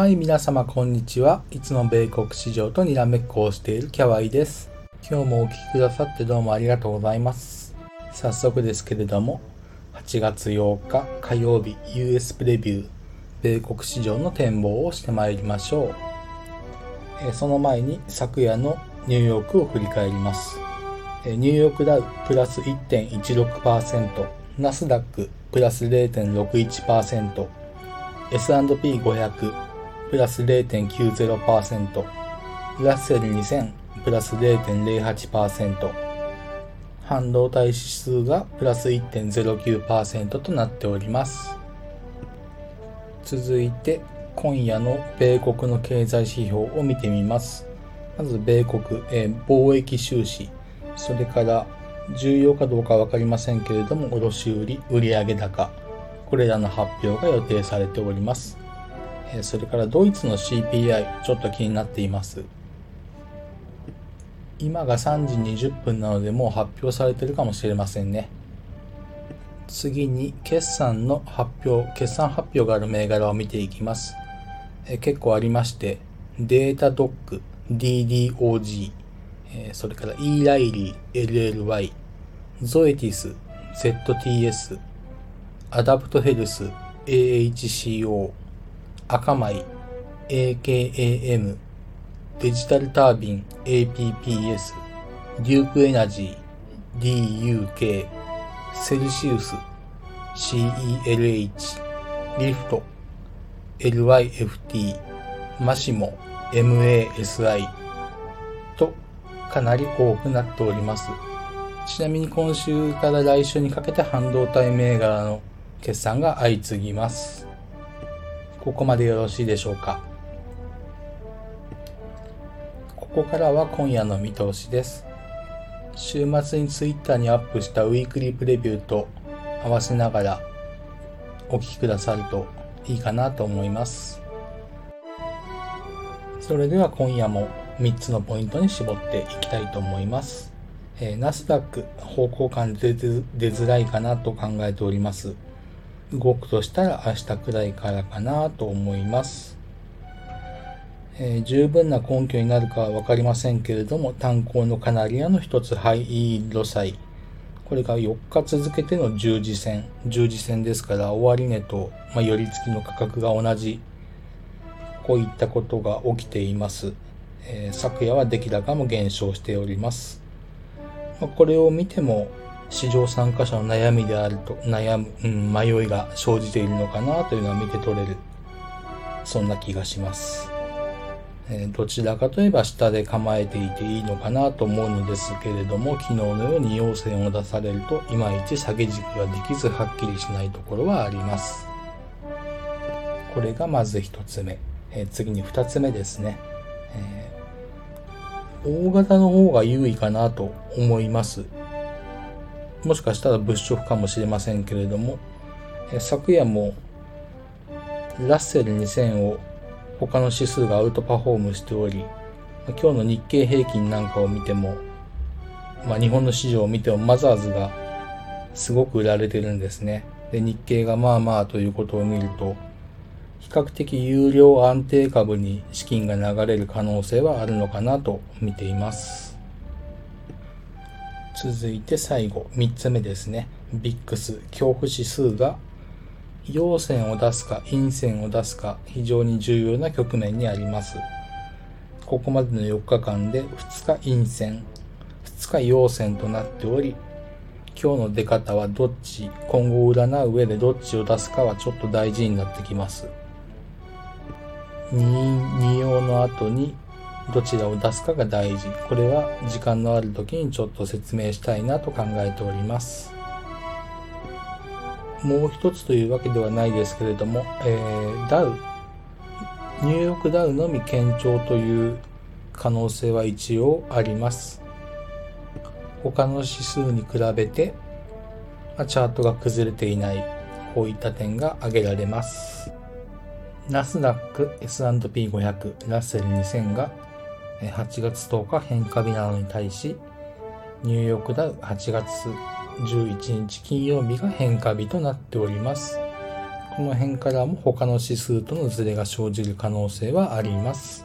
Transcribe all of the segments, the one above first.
はい、皆様こんにちは。いつも米国市場とにらめっこをしているキャワイです。今日もお聴きくださってどうもありがとうございます。早速ですけれども、8月8日火曜日 US プレビュー、米国市場の展望をしてまいりましょう。その前に昨夜のニューヨークを振り返ります。ニューヨークダウプラス1.16%、ナスダックプラス0.61%、S&P500 プラス0.90%、グラッセル2000プラス0.08%、半導体指数がプラス1.09%となっております。続いて、今夜の米国の経済指標を見てみます。まず、米国、えー、貿易収支、それから重要かどうかわかりませんけれども、卸売売上高、これらの発表が予定されております。それからドイツの CPI ちょっと気になっています。今が3時20分なのでもう発表されてるかもしれませんね。次に決算の発表決算発表がある銘柄を見ていきます。え結構ありましてデータドック DDOG えそれから E ライリー LLY ゾエティス ZTS アダプトヘルス AHCO アカマイ AKAM デジタルタービン APPS デュークエナジー DUK セルシウス CELH リフト LYFT マシモ MASI とかなり多くなっております。ちなみに今週から来週にかけて半導体銘柄の決算が相次ぎます。ここまでよろしいでしょうか？ここからは今夜の見通しです。週末に Twitter にアップしたウィークリープレビューと合わせながらお聞きくださるといいかなと思います。それでは今夜も3つのポイントに絞っていきたいと思います。え、ナスダック方向感出出づらいかなと考えております。動くとしたら明日くらいからかなと思います。えー、十分な根拠になるかはわかりませんけれども、炭鉱のカナリアの一つハイイード債。これが4日続けての十字線。十字線ですから終値と、まあ、寄り付きの価格が同じ。こういったことが起きています。えー、昨夜は出来高も減少しております。まあ、これを見ても、市場参加者の悩みであると、悩む、うん、迷いが生じているのかなというのは見て取れる。そんな気がします。えー、どちらかといえば下で構えていていいのかなと思うのですけれども、昨日のように陽線を出されると、いまいち下げ軸ができずはっきりしないところはあります。これがまず一つ目。えー、次に二つ目ですね。えー、大型の方が優位かなと思います。もしかしたら物色かもしれませんけれども、え昨夜もラッセル2000を他の指数がアウトパフォームしており、今日の日経平均なんかを見ても、まあ、日本の市場を見てもマザーズがすごく売られてるんですね。で、日経がまあまあということを見ると、比較的有料安定株に資金が流れる可能性はあるのかなと見ています。続いて最後、3つ目ですね。ビックス、恐怖指数が陽線を出すか陰線を出すか非常に重要な局面にあります。ここまでの4日間で2日陰線、2日陽線となっており、今日の出方はどっち、今後占う上でどっちを出すかはちょっと大事になってきます。2、2用の後にどちらを出すかが大事。これは時間のある時にちょっと説明したいなと考えております。もう一つというわけではないですけれども、えー、ダウ、ニューヨークダウのみ堅調という可能性は一応あります。他の指数に比べて、まあ、チャートが崩れていない、こういった点が挙げられます。ナスダック、S&P500、ラッセル2000が8月10日変化日なのに対し、ニューヨークダウ8月11日金曜日が変化日となっております。この辺からも他の指数とのズレが生じる可能性はあります。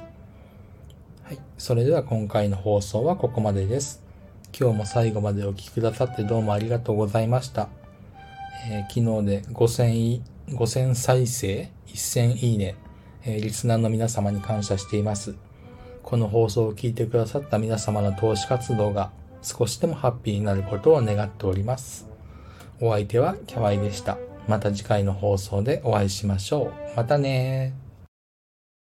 はい。それでは今回の放送はここまでです。今日も最後までお聴きくださってどうもありがとうございました。えー、昨日で5000、5000再生、1000いいね、えー、リスナーの皆様に感謝しています。この放送を聞いてくださった皆様の投資活動が少しでもハッピーになることを願っております。お相手はキャワイでした。また次回の放送でお会いしましょう。またね